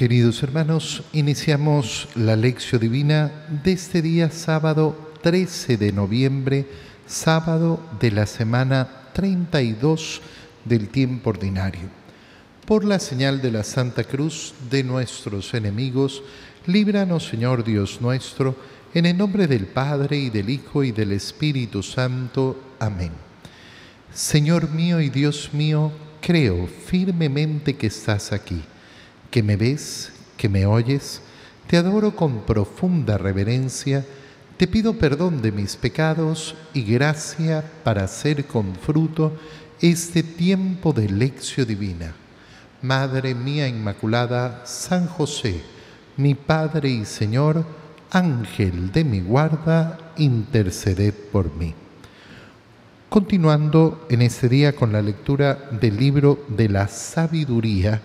Queridos hermanos, iniciamos la lección divina de este día sábado 13 de noviembre, sábado de la semana 32 del tiempo ordinario. Por la señal de la Santa Cruz de nuestros enemigos, líbranos Señor Dios nuestro, en el nombre del Padre y del Hijo y del Espíritu Santo. Amén. Señor mío y Dios mío, creo firmemente que estás aquí que me ves, que me oyes, te adoro con profunda reverencia, te pido perdón de mis pecados y gracia para hacer con fruto este tiempo de lección divina. Madre mía Inmaculada, San José, mi Padre y Señor, Ángel de mi guarda, interceded por mí. Continuando en este día con la lectura del libro de la sabiduría,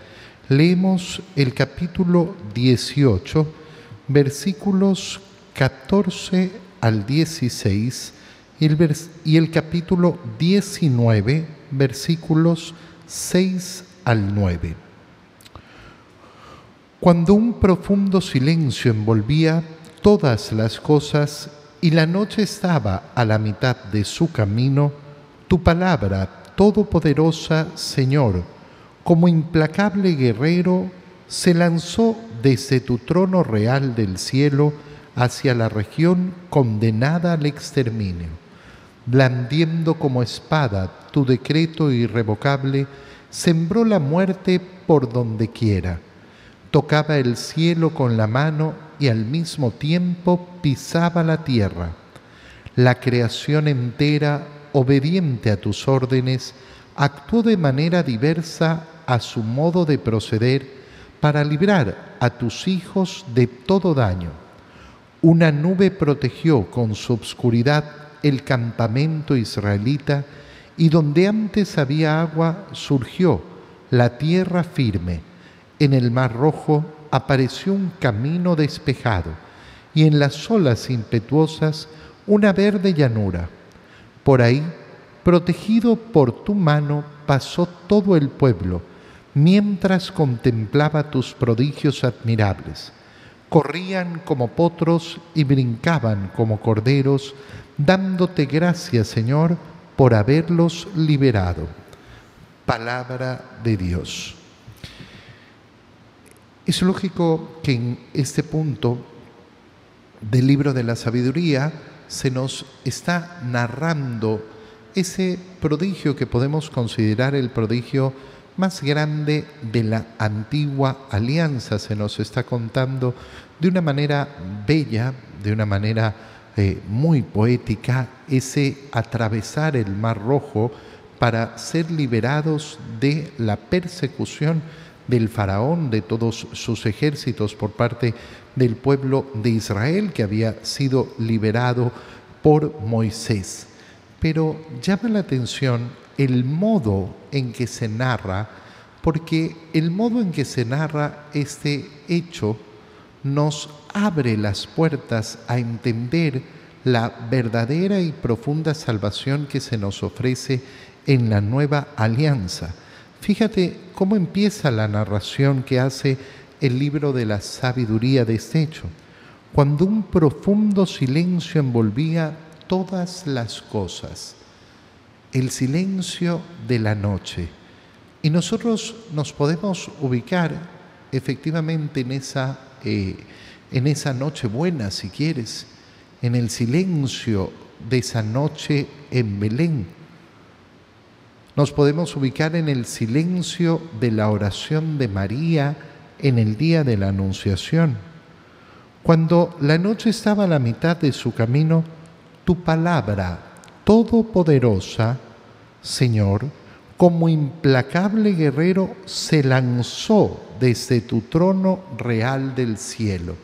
Leemos el capítulo 18, versículos 14 al 16 y el, capítulo 19, versículos 6 al 9. Cuando un profundo silencio envolvía todas las cosas y la noche estaba a la mitad de su camino, tu palabra, todopoderosa Señor, como implacable guerrero, se lanzó desde tu trono real del cielo hacia la región condenada al exterminio. Blandiendo como espada tu decreto irrevocable, sembró la muerte por donde quiera. Tocaba el cielo con la mano y al mismo tiempo pisaba la tierra. La creación entera, obediente a tus órdenes, actuó de manera diversa a su modo de proceder para librar a tus hijos de todo daño. Una nube protegió con su obscuridad el campamento israelita y donde antes había agua surgió la tierra firme. En el mar rojo apareció un camino despejado y en las olas impetuosas una verde llanura. Por ahí, protegido por tu mano, pasó todo el pueblo mientras contemplaba tus prodigios admirables. Corrían como potros y brincaban como corderos, dándote gracias, Señor, por haberlos liberado. Palabra de Dios. Es lógico que en este punto del libro de la sabiduría se nos está narrando ese prodigio que podemos considerar el prodigio más grande de la antigua alianza. Se nos está contando de una manera bella, de una manera eh, muy poética, ese atravesar el Mar Rojo para ser liberados de la persecución del faraón, de todos sus ejércitos por parte del pueblo de Israel que había sido liberado por Moisés. Pero llama la atención el modo en que se narra, porque el modo en que se narra este hecho nos abre las puertas a entender la verdadera y profunda salvación que se nos ofrece en la nueva alianza. Fíjate cómo empieza la narración que hace el libro de la sabiduría de este hecho. Cuando un profundo silencio envolvía todas las cosas el silencio de la noche. Y nosotros nos podemos ubicar efectivamente en esa, eh, en esa noche buena, si quieres, en el silencio de esa noche en Belén. Nos podemos ubicar en el silencio de la oración de María en el día de la Anunciación. Cuando la noche estaba a la mitad de su camino, tu palabra todopoderosa Señor, como implacable guerrero, se lanzó desde tu trono real del cielo.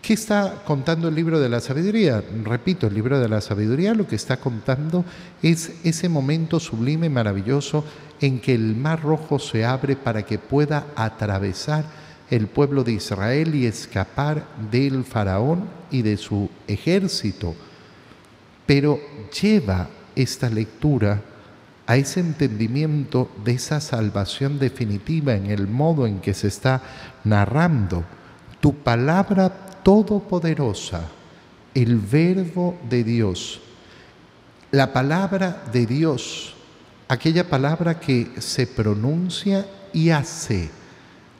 ¿Qué está contando el libro de la sabiduría? Repito, el libro de la sabiduría lo que está contando es ese momento sublime, maravilloso, en que el mar rojo se abre para que pueda atravesar el pueblo de Israel y escapar del faraón y de su ejército. Pero lleva esta lectura a ese entendimiento de esa salvación definitiva en el modo en que se está narrando. Tu palabra todopoderosa, el verbo de Dios, la palabra de Dios, aquella palabra que se pronuncia y hace,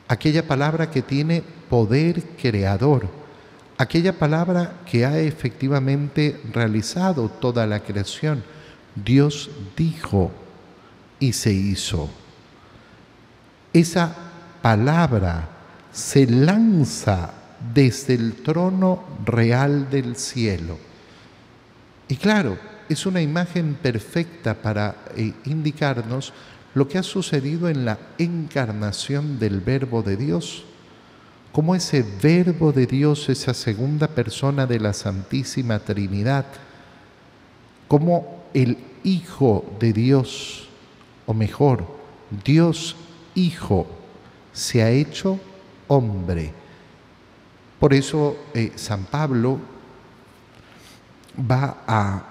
aquella palabra que tiene poder creador, aquella palabra que ha efectivamente realizado toda la creación. Dios dijo y se hizo. Esa palabra se lanza desde el trono real del cielo. Y claro, es una imagen perfecta para eh, indicarnos lo que ha sucedido en la encarnación del Verbo de Dios. Como ese Verbo de Dios, esa segunda persona de la Santísima Trinidad, como el Hijo de Dios, o mejor, Dios Hijo, se ha hecho hombre. Por eso eh, San Pablo va a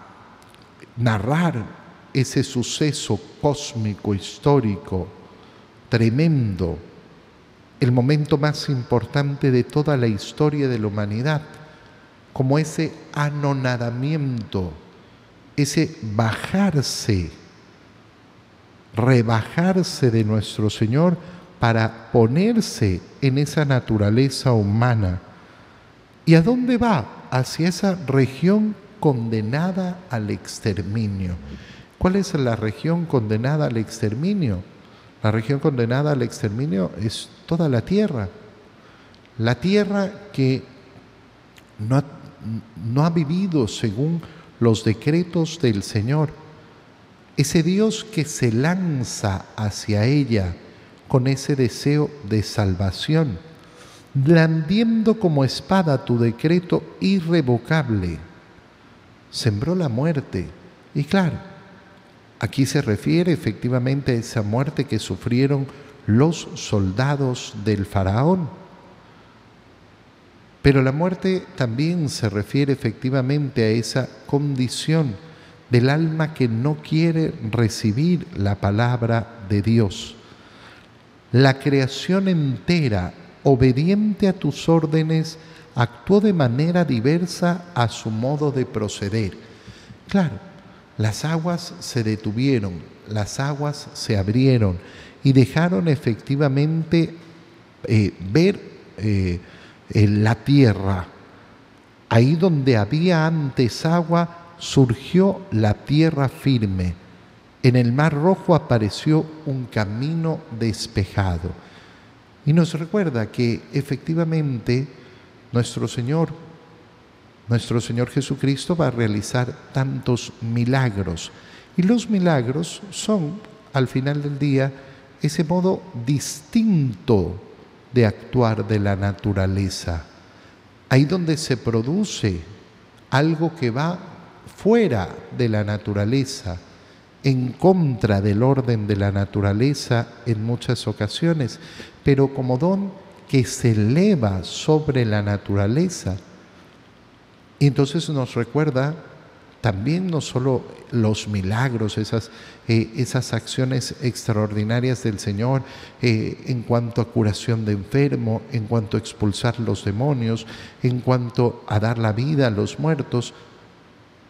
narrar ese suceso cósmico, histórico, tremendo, el momento más importante de toda la historia de la humanidad, como ese anonadamiento, ese bajarse, rebajarse de nuestro Señor para ponerse en esa naturaleza humana. ¿Y a dónde va? Hacia esa región condenada al exterminio. ¿Cuál es la región condenada al exterminio? La región condenada al exterminio es toda la tierra. La tierra que no ha, no ha vivido según los decretos del Señor. Ese Dios que se lanza hacia ella con ese deseo de salvación, blandiendo como espada tu decreto irrevocable sembró la muerte. Y claro, aquí se refiere efectivamente a esa muerte que sufrieron los soldados del faraón. Pero la muerte también se refiere efectivamente a esa condición del alma que no quiere recibir la palabra de Dios. La creación entera, obediente a tus órdenes, actuó de manera diversa a su modo de proceder. Claro, las aguas se detuvieron, las aguas se abrieron y dejaron efectivamente eh, ver eh, la tierra. Ahí donde había antes agua, surgió la tierra firme. En el mar rojo apareció un camino despejado. Y nos recuerda que efectivamente nuestro Señor, nuestro Señor Jesucristo va a realizar tantos milagros. Y los milagros son, al final del día, ese modo distinto de actuar de la naturaleza. Ahí donde se produce algo que va fuera de la naturaleza, en contra del orden de la naturaleza en muchas ocasiones, pero como don que se eleva sobre la naturaleza. Y entonces nos recuerda también no solo los milagros, esas, eh, esas acciones extraordinarias del Señor eh, en cuanto a curación de enfermo, en cuanto a expulsar los demonios, en cuanto a dar la vida a los muertos,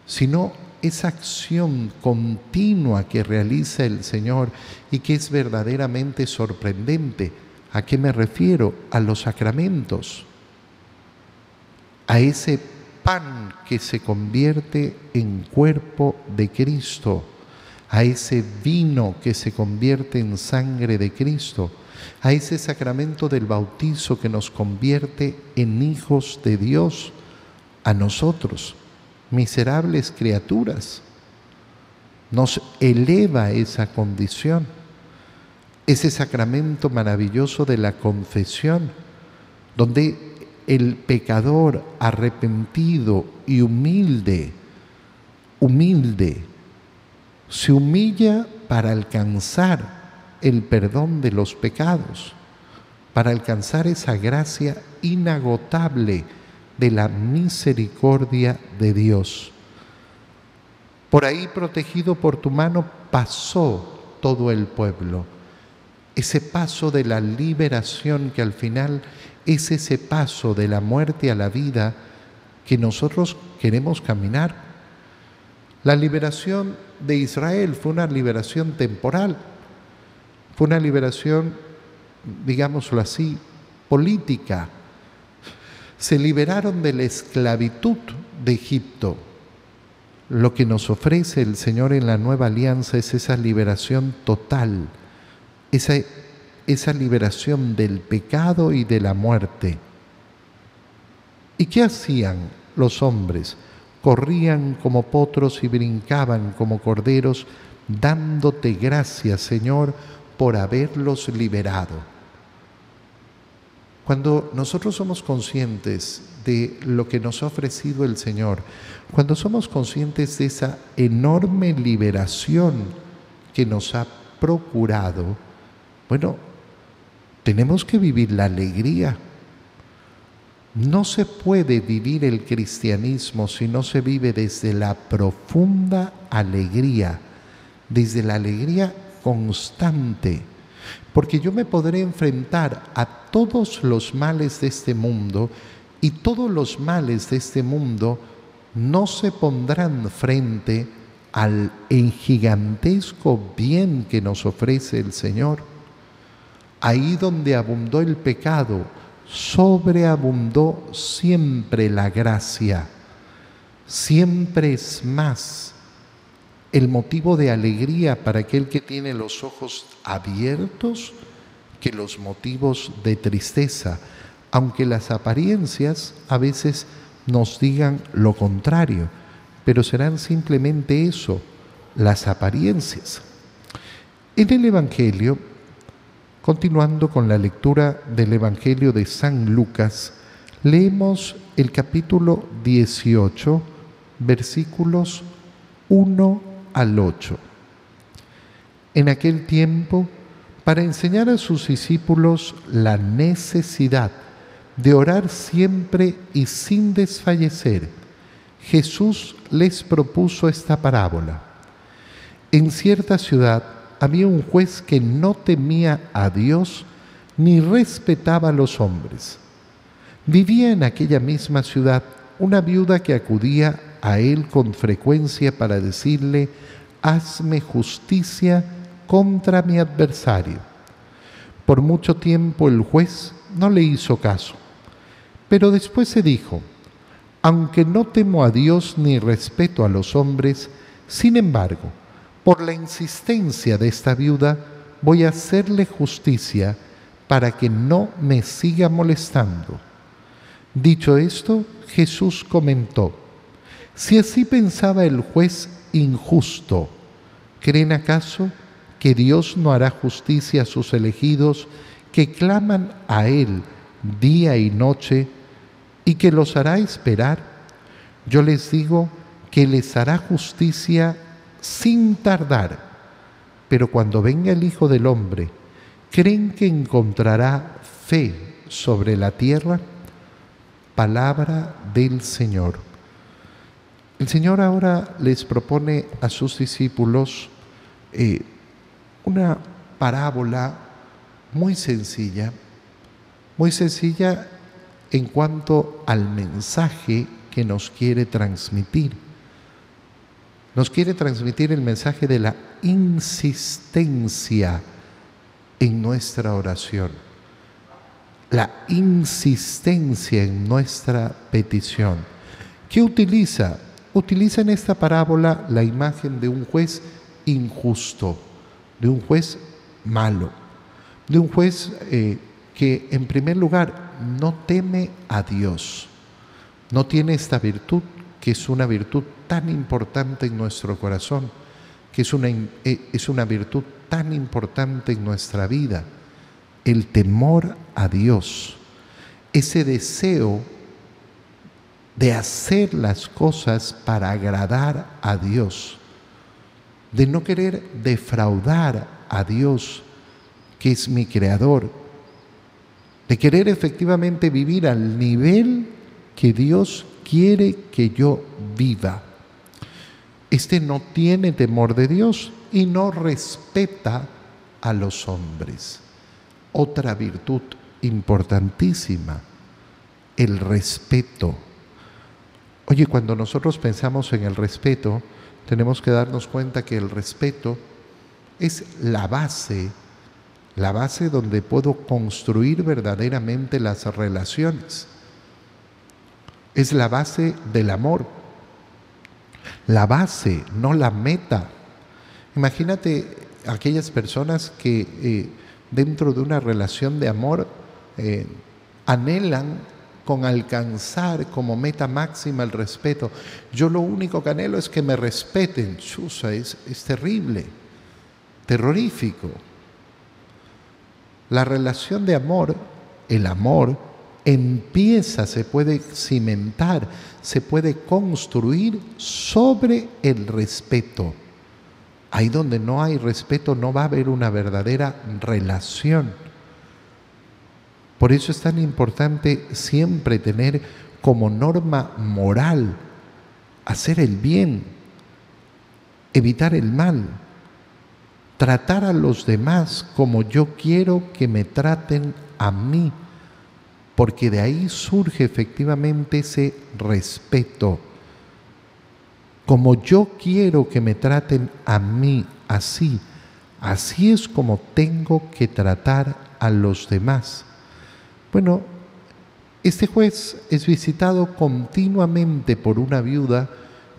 sino esa acción continua que realiza el Señor y que es verdaderamente sorprendente ¿A qué me refiero? A los sacramentos, a ese pan que se convierte en cuerpo de Cristo, a ese vino que se convierte en sangre de Cristo, a ese sacramento del bautizo que nos convierte en hijos de Dios, a nosotros, miserables criaturas. Nos eleva esa condición ese sacramento maravilloso de la confesión, donde el pecador arrepentido y humilde, humilde, se humilla para alcanzar el perdón de los pecados, para alcanzar esa gracia inagotable de la misericordia de Dios. Por ahí, protegido por tu mano, pasó todo el pueblo. Ese paso de la liberación que al final es ese paso de la muerte a la vida que nosotros queremos caminar. La liberación de Israel fue una liberación temporal, fue una liberación, digámoslo así, política. Se liberaron de la esclavitud de Egipto. Lo que nos ofrece el Señor en la nueva alianza es esa liberación total, esa, esa liberación del pecado y de la muerte. ¿Y qué hacían los hombres? Corrían como potros y brincaban como corderos, dándote gracias, Señor, por haberlos liberado. Cuando nosotros somos conscientes de lo que nos ha ofrecido el Señor, cuando somos conscientes de esa enorme liberación que nos ha procurado, bueno, tenemos que vivir la alegría no se puede vivir el cristianismo si no se vive desde la profunda alegría, desde la alegría constante, porque yo me podré enfrentar a todos los males de este mundo y todos los males de este mundo no se pondrán frente al gigantesco bien que nos ofrece el Señor. Ahí donde abundó el pecado, sobreabundó siempre la gracia, siempre es más el motivo de alegría para aquel que tiene los ojos abiertos que los motivos de tristeza, aunque las apariencias a veces nos digan lo contrario, pero serán simplemente eso, las apariencias. En el Evangelio Continuando con la lectura del Evangelio de San Lucas, leemos el capítulo 18, versículos 1 al 8. En aquel tiempo, para enseñar a sus discípulos la necesidad de orar siempre y sin desfallecer, Jesús les propuso esta parábola. En cierta ciudad, había un juez que no temía a Dios ni respetaba a los hombres. Vivía en aquella misma ciudad una viuda que acudía a él con frecuencia para decirle, hazme justicia contra mi adversario. Por mucho tiempo el juez no le hizo caso, pero después se dijo, aunque no temo a Dios ni respeto a los hombres, sin embargo, por la insistencia de esta viuda, voy a hacerle justicia para que no me siga molestando. Dicho esto, Jesús comentó, si así pensaba el juez injusto, ¿creen acaso que Dios no hará justicia a sus elegidos que claman a Él día y noche y que los hará esperar? Yo les digo que les hará justicia sin tardar. Pero cuando venga el Hijo del Hombre, ¿creen que encontrará fe sobre la tierra? Palabra del Señor. El Señor ahora les propone a sus discípulos eh, una parábola muy sencilla, muy sencilla en cuanto al mensaje que nos quiere transmitir nos quiere transmitir el mensaje de la insistencia en nuestra oración, la insistencia en nuestra petición. ¿Qué utiliza? Utiliza en esta parábola la imagen de un juez injusto, de un juez malo, de un juez eh, que en primer lugar no teme a Dios, no tiene esta virtud que es una virtud tan importante en nuestro corazón, que es una, eh, es una virtud tan importante en nuestra vida, el temor a Dios, ese deseo de hacer las cosas para agradar a Dios, de no querer defraudar a Dios, que es mi creador, de querer efectivamente vivir al nivel que Dios quiere que yo viva. Este no tiene temor de Dios y no respeta a los hombres. Otra virtud importantísima, el respeto. Oye, cuando nosotros pensamos en el respeto, tenemos que darnos cuenta que el respeto es la base, la base donde puedo construir verdaderamente las relaciones. Es la base del amor. La base, no la meta. Imagínate aquellas personas que eh, dentro de una relación de amor eh, anhelan con alcanzar como meta máxima el respeto. Yo lo único que anhelo es que me respeten. Chusa, es, es terrible, terrorífico. La relación de amor, el amor, empieza, se puede cimentar, se puede construir sobre el respeto. Ahí donde no hay respeto no va a haber una verdadera relación. Por eso es tan importante siempre tener como norma moral hacer el bien, evitar el mal, tratar a los demás como yo quiero que me traten a mí, porque de ahí surge efectivamente ese respeto. Como yo quiero que me traten a mí así, así es como tengo que tratar a los demás. Bueno, este juez es visitado continuamente por una viuda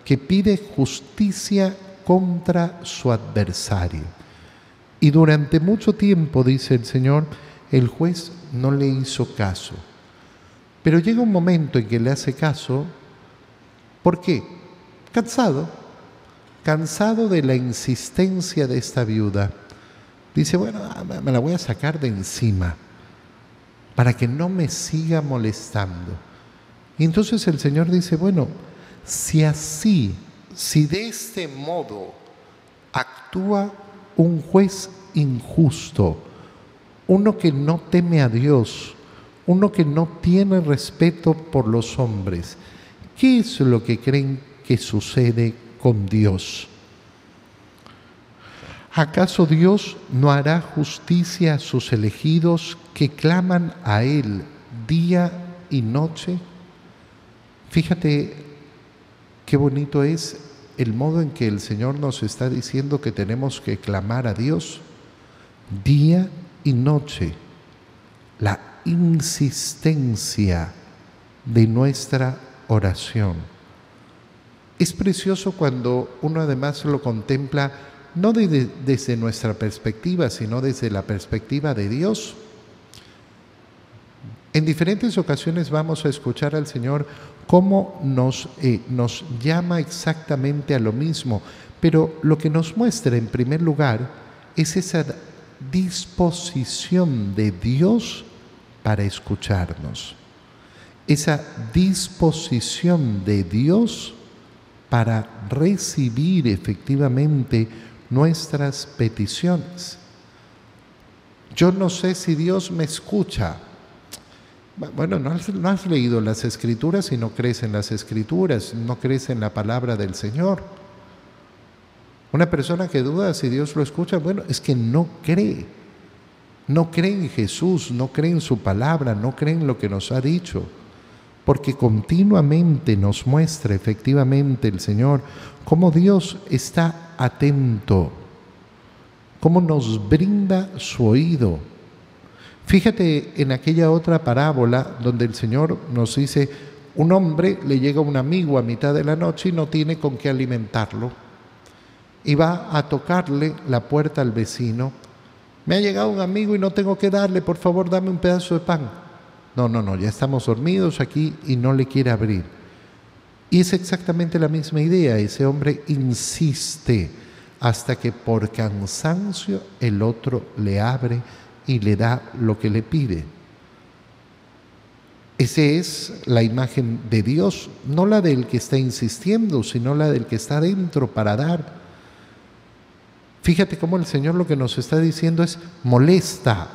que pide justicia contra su adversario. Y durante mucho tiempo, dice el Señor, el juez no le hizo caso. Pero llega un momento en que le hace caso, ¿por qué? Cansado, cansado de la insistencia de esta viuda. Dice, bueno, me la voy a sacar de encima para que no me siga molestando. Y entonces el Señor dice, bueno, si así, si de este modo actúa un juez injusto, uno que no teme a Dios, uno que no tiene respeto por los hombres, ¿qué es lo que creen que sucede con Dios? ¿Acaso Dios no hará justicia a sus elegidos que claman a Él día y noche? Fíjate qué bonito es el modo en que el Señor nos está diciendo que tenemos que clamar a Dios día y noche. La insistencia de nuestra oración. Es precioso cuando uno además lo contempla no desde nuestra perspectiva, sino desde la perspectiva de Dios. En diferentes ocasiones vamos a escuchar al Señor cómo nos, eh, nos llama exactamente a lo mismo, pero lo que nos muestra en primer lugar es esa disposición de Dios para escucharnos, esa disposición de Dios para recibir efectivamente nuestras peticiones. Yo no sé si Dios me escucha. Bueno, no has, leído las escrituras y no crees en las escrituras, no crees en la palabra del Señor. Una persona que duda si Dios lo escucha, bueno, es que no cree. No cree en Jesús, no cree en su palabra, no cree en lo que nos ha dicho. Porque continuamente nos muestra efectivamente el Señor cómo Dios está atento, cómo nos brinda su oído. Fíjate en aquella otra parábola donde el Señor nos dice, un hombre le llega un amigo a mitad de la noche y no tiene con qué alimentarlo. Y va a tocarle la puerta al vecino. Me ha llegado un amigo y no tengo que darle, por favor dame un pedazo de pan. No, no, no, ya estamos dormidos aquí y no le quiere abrir. Y es exactamente la misma idea. Ese hombre insiste hasta que por cansancio el otro le abre y le da lo que le pide. Esa es la imagen de Dios, no la del que está insistiendo, sino la del que está dentro para dar. Fíjate cómo el Señor lo que nos está diciendo es molesta,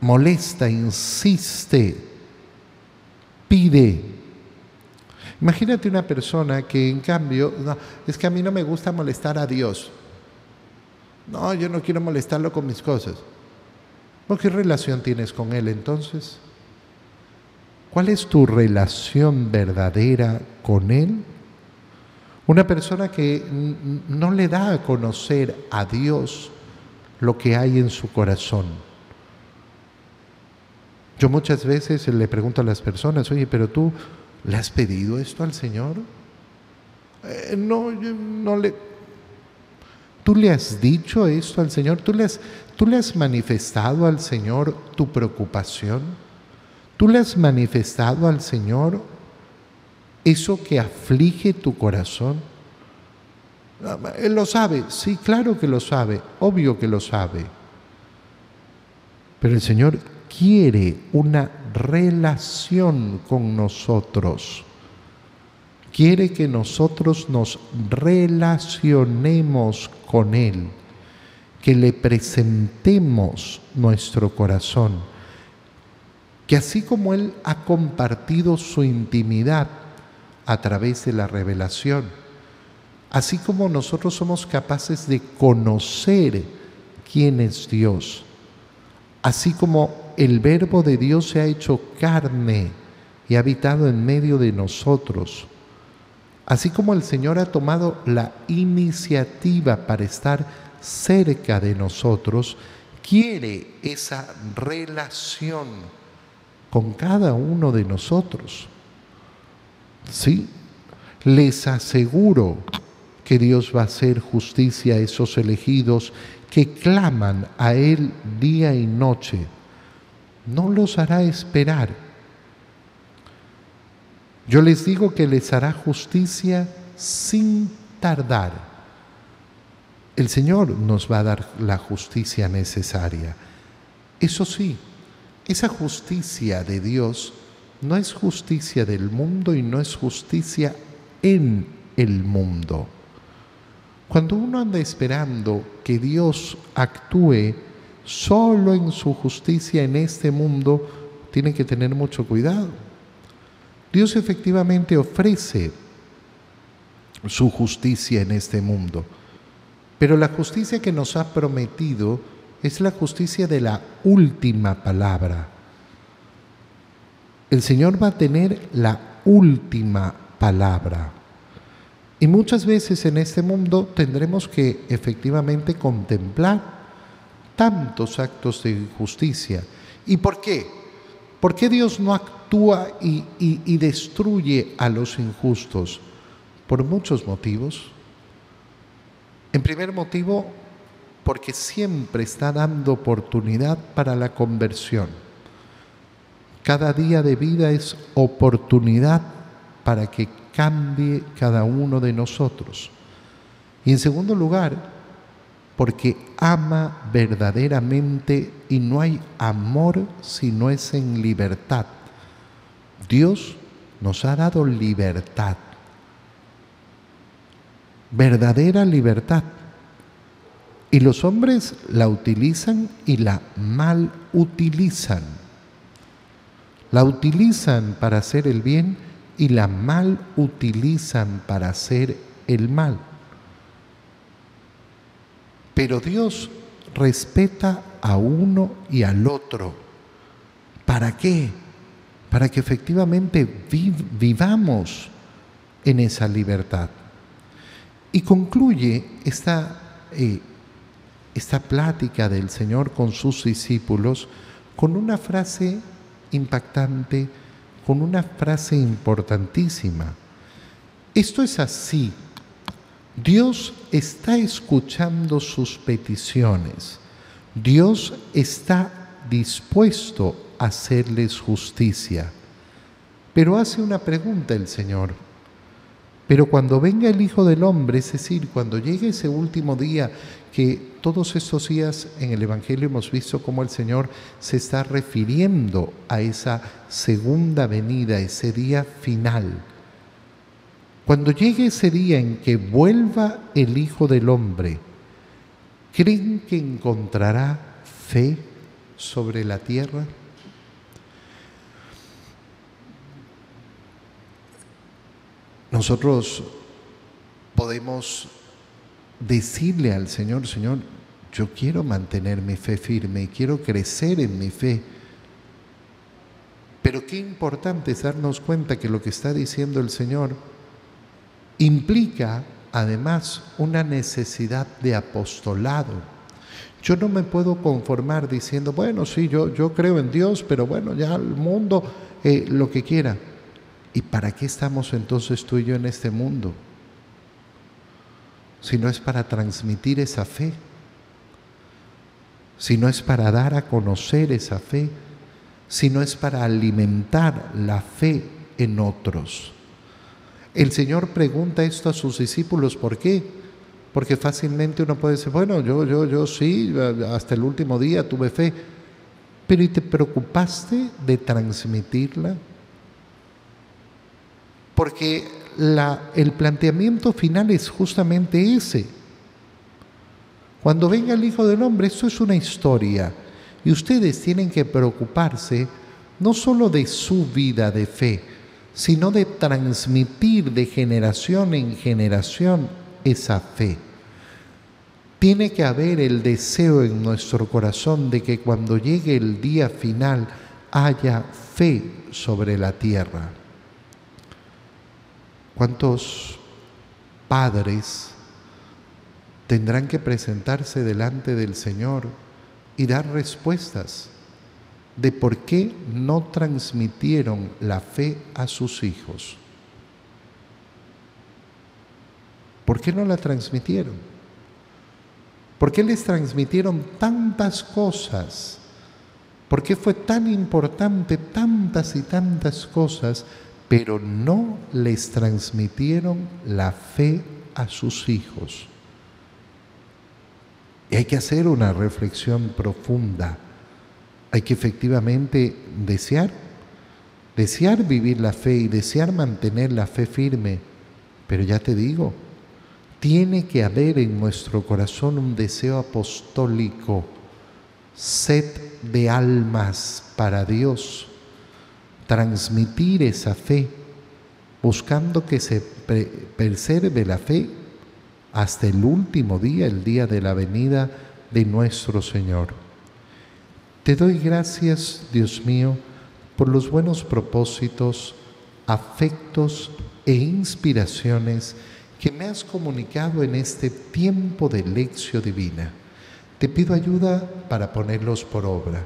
molesta, insiste, pide. Imagínate una persona que en cambio, es que a mí no me gusta molestar a Dios. No, yo no quiero molestarlo con mis cosas. ¿Qué relación tienes con Él entonces? ¿Cuál es tu relación verdadera con Él? Una persona que no le da a conocer a Dios lo que hay en su corazón. Yo muchas veces le pregunto a las personas, oye, pero tú le has pedido esto al Señor? Eh, no, no le... ¿Tú le has dicho esto al Señor? ¿Tú le, has, ¿Tú le has manifestado al Señor tu preocupación? ¿Tú le has manifestado al Señor eso que aflige tu corazón? Él lo sabe, sí, claro que lo sabe, obvio que lo sabe. Pero el Señor quiere una relación con nosotros. Quiere que nosotros nos relacionemos con Él, que le presentemos nuestro corazón, que así como Él ha compartido su intimidad a través de la revelación, así como nosotros somos capaces de conocer quién es Dios, así como el verbo de Dios se ha hecho carne y ha habitado en medio de nosotros, así como el Señor ha tomado la iniciativa para estar cerca de nosotros, quiere esa relación con cada uno de nosotros. Sí, les aseguro que Dios va a hacer justicia a esos elegidos que claman a Él día y noche. No los hará esperar. Yo les digo que les hará justicia sin tardar. El Señor nos va a dar la justicia necesaria. Eso sí, esa justicia de Dios no es justicia del mundo y no es justicia en el mundo. Cuando uno anda esperando que Dios actúe solo en su justicia en este mundo, tiene que tener mucho cuidado. Dios efectivamente ofrece su justicia en este mundo, pero la justicia que nos ha prometido es la justicia de la última palabra. El Señor va a tener la última palabra. Y muchas veces en este mundo tendremos que efectivamente contemplar tantos actos de justicia. ¿Y por qué? ¿Por qué Dios no actúa y destruye a los injustos? Por muchos motivos. En primer motivo, porque siempre está dando oportunidad para la conversión. Cada día de vida es oportunidad para que cambie cada uno de nosotros. Y en segundo lugar, porque ama verdaderamente y no hay amor si no es en libertad. Dios nos ha dado libertad, verdadera libertad. Y los hombres la utilizan y la mal utilizan. La utilizan para hacer el bien y la mal utilizan para hacer el mal. Pero Dios respeta a uno y al otro. ¿Para qué? Para que efectivamente vivamos en esa libertad. Y concluye esta, eh, esta plática del Señor con sus discípulos con una frase impactante con una frase importantísima. Esto es así. Dios está escuchando sus peticiones. Dios está dispuesto a hacerles justicia. Pero hace una pregunta el Señor. Pero cuando venga el Hijo del Hombre, es decir, cuando llegue ese último día, que todos estos días en el Evangelio hemos visto cómo el Señor se está refiriendo a esa segunda venida, ese día final. Cuando llegue ese día en que vuelva el Hijo del Hombre, ¿creen que encontrará fe sobre la tierra? nosotros podemos decirle al Señor, Señor, yo quiero mantener mi fe firme, quiero crecer en mi fe. Pero qué importante es darnos cuenta que lo que está diciendo el Señor implica además una necesidad de apostolado. Yo no me puedo conformar diciendo, bueno, sí, yo, yo creo en Dios, pero bueno, ya el mundo, eh, lo que quiera. ¿Y para qué estamos entonces tú y yo en este mundo? Si no es para transmitir esa fe si no es para dar a conocer esa fe, si no es para alimentar la fe en otros. El Señor pregunta esto a sus discípulos, ¿por qué? Porque fácilmente uno puede decir, bueno, yo, yo, yo sí, hasta el último día tuve fe, pero ¿y te preocupaste de transmitirla? Porque el planteamiento final es justamente ese. Cuando venga el Hijo del Hombre, esto es una historia. Y ustedes tienen que preocuparse no solo de su vida de fe, sino de transmitir de generación en generación esa fe. Tiene que haber el deseo en nuestro corazón de que cuando llegue el día final haya fe sobre la tierra. ¿Cuántos padres tendrán que presentarse delante del Señor y dar respuestas de por qué no transmitieron la fe a sus hijos. ¿Por qué no la transmitieron? ¿Por qué les transmitieron tantas cosas? ¿Por qué fue tan importante tantas y tantas cosas, pero no les transmitieron la fe a sus hijos? Y hay que hacer una reflexión profunda. Hay que efectivamente desear, desear vivir la fe y desear mantener la fe firme. Pero ya te digo, tiene que haber en nuestro corazón un deseo apostólico, sed de almas para Dios, transmitir esa fe, buscando que se preserve la fe hasta el último día, el día de la venida de nuestro Señor. Te doy gracias, Dios mío, por los buenos propósitos, afectos e inspiraciones que me has comunicado en este tiempo de lección divina. Te pido ayuda para ponerlos por obra.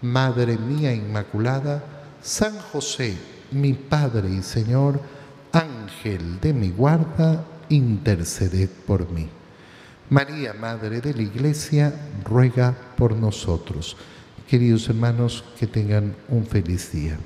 Madre mía Inmaculada, San José, mi Padre y Señor, Ángel de mi guarda, interceded por mí. María, Madre de la Iglesia, ruega por nosotros. Queridos hermanos, que tengan un feliz día.